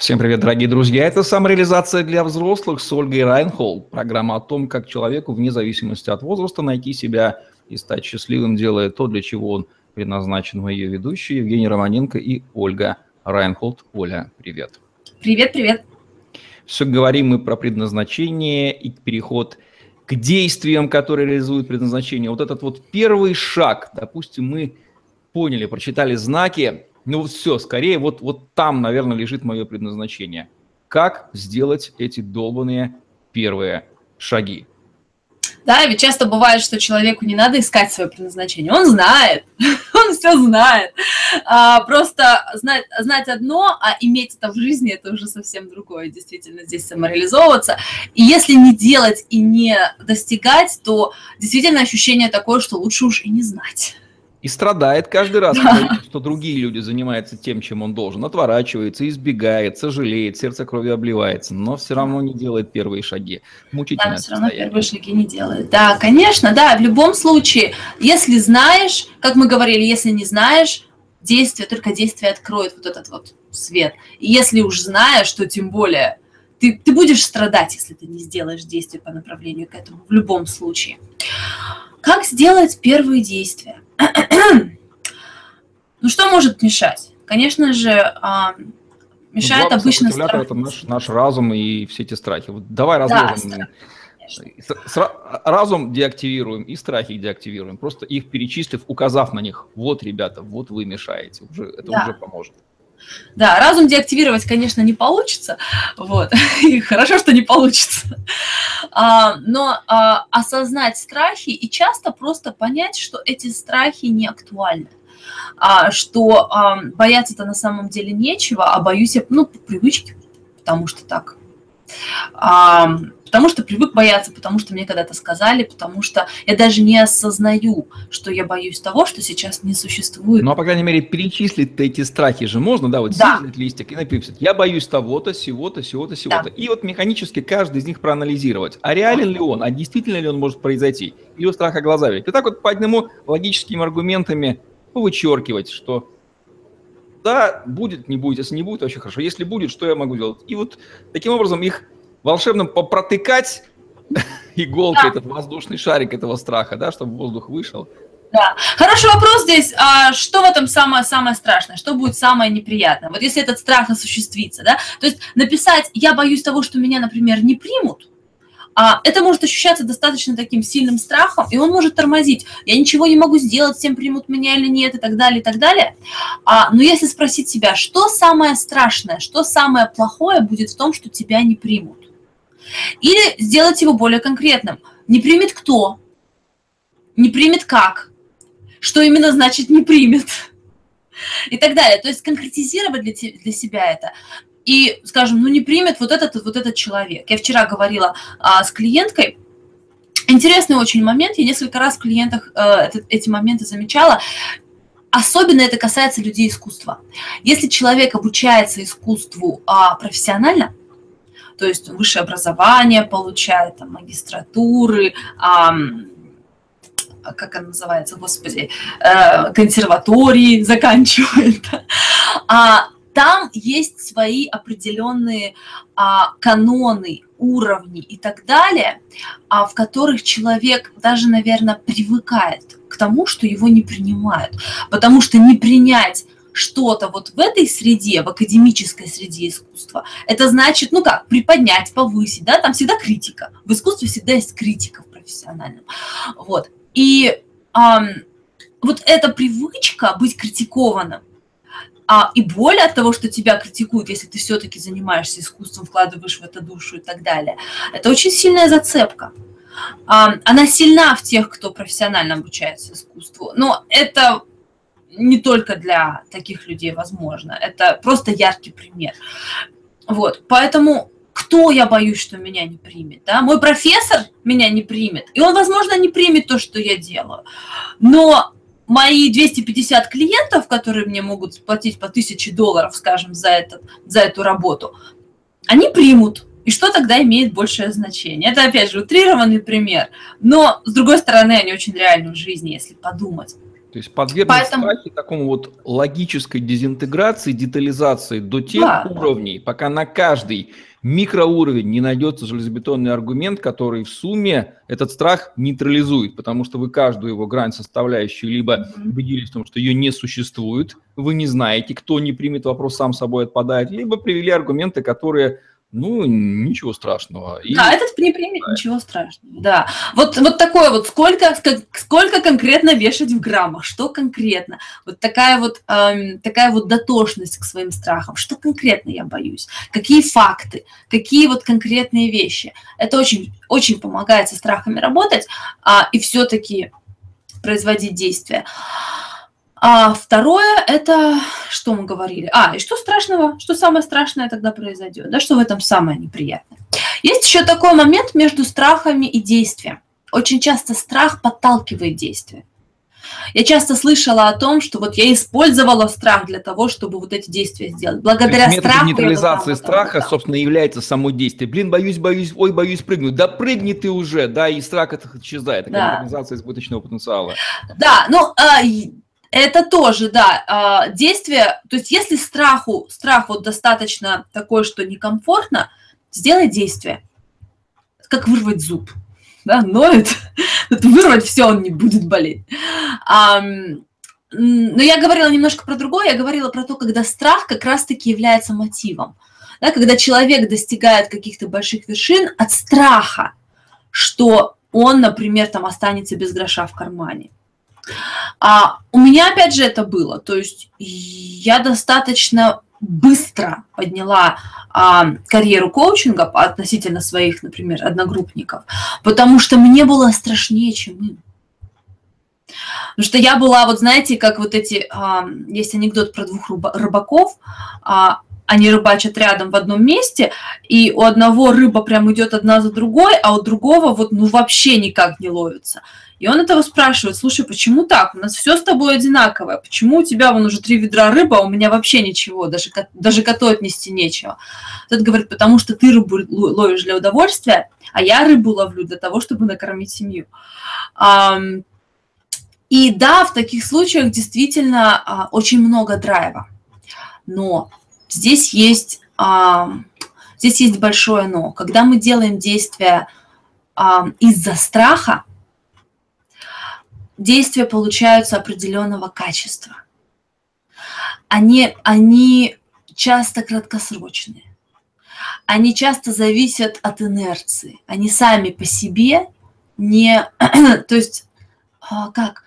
Всем привет, дорогие друзья. Это самореализация для взрослых с Ольгой Райнхолл. Программа о том, как человеку, вне зависимости от возраста, найти себя и стать счастливым, делая то, для чего он предназначен. Мы ее ведущие Евгений Романенко и Ольга Райнхолд. Оля, привет. Привет, привет. Все говорим мы про предназначение и переход к действиям, которые реализуют предназначение. Вот этот вот первый шаг, допустим, мы поняли, прочитали знаки, ну вот все, скорее вот, вот там, наверное, лежит мое предназначение. Как сделать эти долбанные первые шаги? Да, ведь часто бывает, что человеку не надо искать свое предназначение. Он знает, он все знает. А, просто знать, знать одно, а иметь это в жизни, это уже совсем другое. Действительно, здесь самореализовываться. И если не делать и не достигать, то действительно ощущение такое, что лучше уж и не знать. И страдает каждый раз, видит, что другие люди занимаются тем, чем он должен. Отворачивается, избегает, сожалеет, сердце кровью обливается, но все равно не делает первые шаги. Мучительно. Да, все равно первые шаги не делает. Да, конечно, да, в любом случае, если знаешь, как мы говорили, если не знаешь, действие, только действие откроет вот этот вот свет. И если уж знаешь, то тем более ты, ты будешь страдать, если ты не сделаешь действие по направлению к этому, в любом случае. Как сделать первые действия? Ну что может мешать? Конечно же, а, мешает ну, обычно страх. Это наш, наш разум и все эти страхи. Вот давай разложим. Да, страх, разум деактивируем и страхи деактивируем. Просто их перечислив, указав на них. Вот, ребята, вот вы мешаете. Уже, это да. уже поможет. Да, разум деактивировать, конечно, не получится, вот, и хорошо, что не получится, а, но а, осознать страхи и часто просто понять, что эти страхи не актуальны, а, что а, бояться-то на самом деле нечего, а боюсь я, ну, по привычке, потому что так. А, потому что привык бояться, потому что мне когда-то сказали, потому что я даже не осознаю, что я боюсь того, что сейчас не существует. Ну, а по крайней мере, перечислить эти страхи же можно, да, вот да. листик и написать, я боюсь того-то, сего-то, сего-то, сего-то. Да. И вот механически каждый из них проанализировать. А реален ли он, а действительно ли он может произойти? Или у страха глаза ведь. И так вот по одному логическими аргументами вычеркивать, что да, будет, не будет, если не будет, вообще хорошо. Если будет, что я могу делать? И вот таким образом их волшебным попротыкать иголкой да. этот воздушный шарик этого страха, да, чтобы воздух вышел. Да. Хороший вопрос здесь. А что в этом самое, самое страшное? Что будет самое неприятное? Вот если этот страх осуществится, да? То есть написать «я боюсь того, что меня, например, не примут», а это может ощущаться достаточно таким сильным страхом, и он может тормозить. Я ничего не могу сделать, всем примут меня или нет, и так далее, и так далее. А, но если спросить себя, что самое страшное, что самое плохое будет в том, что тебя не примут? Или сделать его более конкретным. Не примет кто? Не примет как? Что именно значит не примет? И так далее. То есть конкретизировать для, для себя это и, скажем, ну не примет вот этот вот этот человек. Я вчера говорила а, с клиенткой, интересный очень момент, я несколько раз в клиентах э, это, эти моменты замечала. Особенно это касается людей искусства. Если человек обучается искусству а, профессионально, то есть высшее образование получает, там, магистратуры, как она называется, господи, э, консерватории заканчивает, а, там есть свои определенные а, каноны, уровни и так далее, а, в которых человек даже, наверное, привыкает к тому, что его не принимают. Потому что не принять что-то вот в этой среде, в академической среде искусства, это значит, ну как, приподнять, повысить, да, там всегда критика. В искусстве всегда есть критика в профессиональном. Вот. И эм, вот эта привычка быть критикованным, а, и боль от того, что тебя критикуют, если ты все-таки занимаешься искусством, вкладываешь в это душу и так далее, это очень сильная зацепка. А, она сильна в тех, кто профессионально обучается искусству, но это не только для таких людей возможно, это просто яркий пример. Вот, поэтому кто я боюсь, что меня не примет, да? Мой профессор меня не примет, и он, возможно, не примет то, что я делаю, но мои 250 клиентов, которые мне могут сплатить по 1000 долларов, скажем, за, этот, за эту работу, они примут. И что тогда имеет большее значение? Это, опять же, утрированный пример, но, с другой стороны, они очень реальны в жизни, если подумать. То есть подвергнуть Поэтому... страхе такому вот логической дезинтеграции, детализации до тех да. уровней, пока на каждый микроуровень не найдется железобетонный аргумент, который в сумме этот страх нейтрализует, потому что вы каждую его грань составляющую либо убедились в том, что ее не существует, вы не знаете, кто не примет вопрос, сам собой отпадает, либо привели аргументы, которые ну, ничего страшного. И... Да, этот не примет да. ничего страшного, да. Вот, вот такое вот, сколько, сколько конкретно вешать в граммах, что конкретно, вот такая вот, эм, такая вот дотошность к своим страхам, что конкретно я боюсь, какие факты, какие вот конкретные вещи. Это очень, очень помогает со страхами работать а, и все-таки производить действия. А второе, это что мы говорили? А, и что страшного, что самое страшное тогда произойдет, да, что в этом самое неприятное. Есть еще такой момент между страхами и действием. Очень часто страх подталкивает действие. Я часто слышала о том, что вот я использовала страх для того, чтобы вот эти действия сделать. Благодаря То есть страху... нейтрализации страха, собственно, является само действие. Блин, боюсь, боюсь, ой, боюсь прыгнуть. Да прыгни ты уже, да, и страх это исчезает. Такая да. нейтрализация избыточного потенциала. Да, ну, а, это тоже, да, а, действие, то есть если страху, страх вот достаточно такой, что некомфортно, сделай действие. Как вырвать зуб, да, ноет, вырвать все, он не будет болеть. Но я говорила немножко про другое, я говорила про то, когда страх как раз-таки является мотивом. Да, когда человек достигает каких-то больших вершин от страха, что он, например, там останется без гроша в кармане. А у меня, опять же, это было. То есть я достаточно быстро подняла а, карьеру коучинга относительно своих, например, одногруппников, потому что мне было страшнее, чем им. Потому что я была, вот знаете, как вот эти, а, есть анекдот про двух рыбаков, а, они рыбачат рядом в одном месте, и у одного рыба прям идет одна за другой, а у другого вот ну вообще никак не ловится. И он этого спрашивает, слушай, почему так? У нас все с тобой одинаковое. Почему у тебя вон уже три ведра рыбы, а у меня вообще ничего, даже, даже коту отнести нечего? Тот говорит, потому что ты рыбу ловишь для удовольствия, а я рыбу ловлю для того, чтобы накормить семью. И да, в таких случаях действительно а, очень много драйва. Но здесь есть, здесь есть большое но. Когда мы делаем действия из-за страха, действия получаются определенного качества. Они, они часто краткосрочные. Они часто зависят от инерции. Они сами по себе не... То есть, а, как?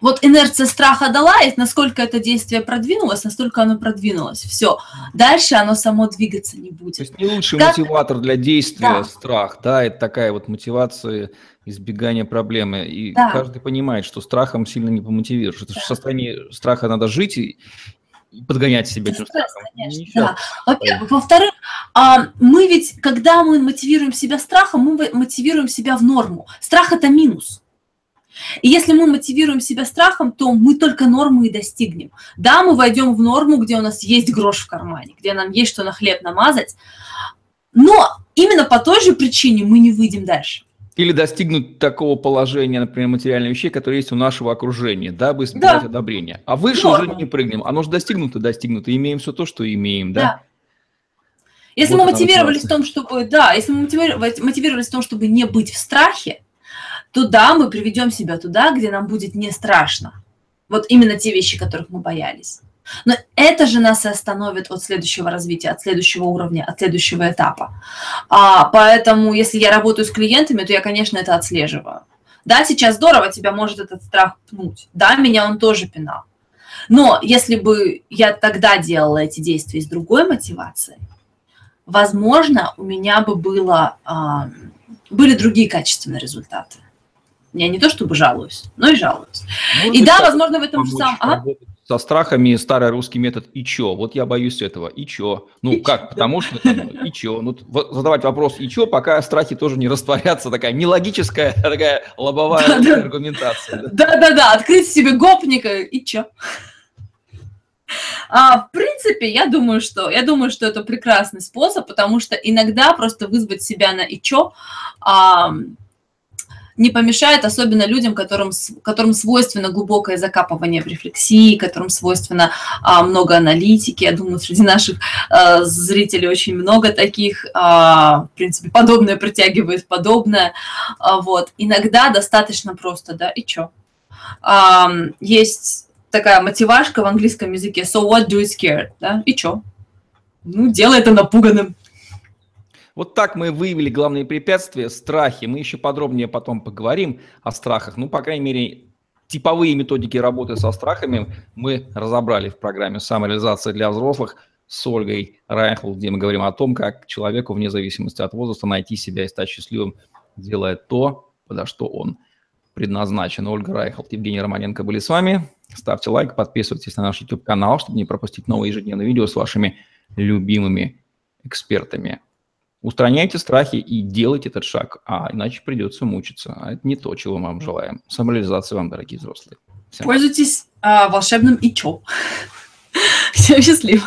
Вот инерция страха дала, и насколько это действие продвинулось, настолько оно продвинулось. Все. Дальше оно само двигаться не будет. То есть не лучший как... мотиватор для действия да. страх, да, это такая вот мотивация избегания проблемы. И да. каждый понимает, что страхом сильно не помотивируешь. Это да. в состоянии страха надо жить и, подгонять себя этим страхом. Конечно, да. Во-первых. Во-вторых, а, мы ведь, когда мы мотивируем себя страхом, мы мотивируем себя в норму. Страх – это минус. И если мы мотивируем себя страхом, то мы только норму и достигнем. Да, мы войдем в норму, где у нас есть грош в кармане, где нам есть что на хлеб намазать, но именно по той же причине мы не выйдем дальше. Или достигнуть такого положения, например, материальных вещей, которые есть у нашего окружения, дабы избежать да. одобрения. А выше Норма. уже не прыгнем. Оно же достигнуто, достигнуто. Имеем все то, что имеем, да? да. Если вот мы мотивировались в том, чтобы, да, если мы мотивировались в том, чтобы не быть в страхе, то да, мы приведем себя туда, где нам будет не страшно. Вот именно те вещи, которых мы боялись. Но это же нас и остановит от следующего развития, от следующего уровня, от следующего этапа. А, поэтому, если я работаю с клиентами, то я, конечно, это отслеживаю. Да, сейчас здорово, тебя может этот страх пнуть. Да, меня он тоже пинал. Но если бы я тогда делала эти действия с другой мотивацией, возможно, у меня бы было, а, были другие качественные результаты. Я не то чтобы жалуюсь, но и жалуюсь. Ну, и да, возможно, в этом же самом... Ага. Со страхами старый русский метод «и чё?». Вот я боюсь этого. «И чё?». Ну, и как? Чё? Потому что «и чё?». Ну, задавать вопрос «и чё?», пока страхи тоже не растворятся. Такая нелогическая, такая лобовая да, аргументация. Да-да-да, открыть себе гопника «и чё?». А, в принципе, я думаю, что я думаю, что это прекрасный способ, потому что иногда просто вызвать себя на и чё а, не помешает, особенно людям, которым, которым свойственно глубокое закапывание в рефлексии, которым свойственно а, много аналитики. Я думаю, среди наших а, зрителей очень много таких. А, в принципе, подобное притягивает подобное. А, вот. Иногда достаточно просто, да, и чё? А, есть такая мотивашка в английском языке «so what do you scared?» да, и чё? Ну, делай это напуганным. Вот так мы выявили главные препятствия, страхи. Мы еще подробнее потом поговорим о страхах. Ну, по крайней мере, типовые методики работы со страхами мы разобрали в программе «Самореализация для взрослых» с Ольгой Райхл, где мы говорим о том, как человеку, вне зависимости от возраста, найти себя и стать счастливым, делая то, подо что он предназначен. Ольга Райхл, Евгений Романенко были с вами. Ставьте лайк, подписывайтесь на наш YouTube-канал, чтобы не пропустить новые ежедневные видео с вашими любимыми экспертами. Устраняйте страхи и делайте этот шаг, а иначе придется мучиться. А это не то, чего мы вам желаем. Самореализации вам, дорогие взрослые. Всем. Пользуйтесь а, волшебным и чё. Всем счастливо.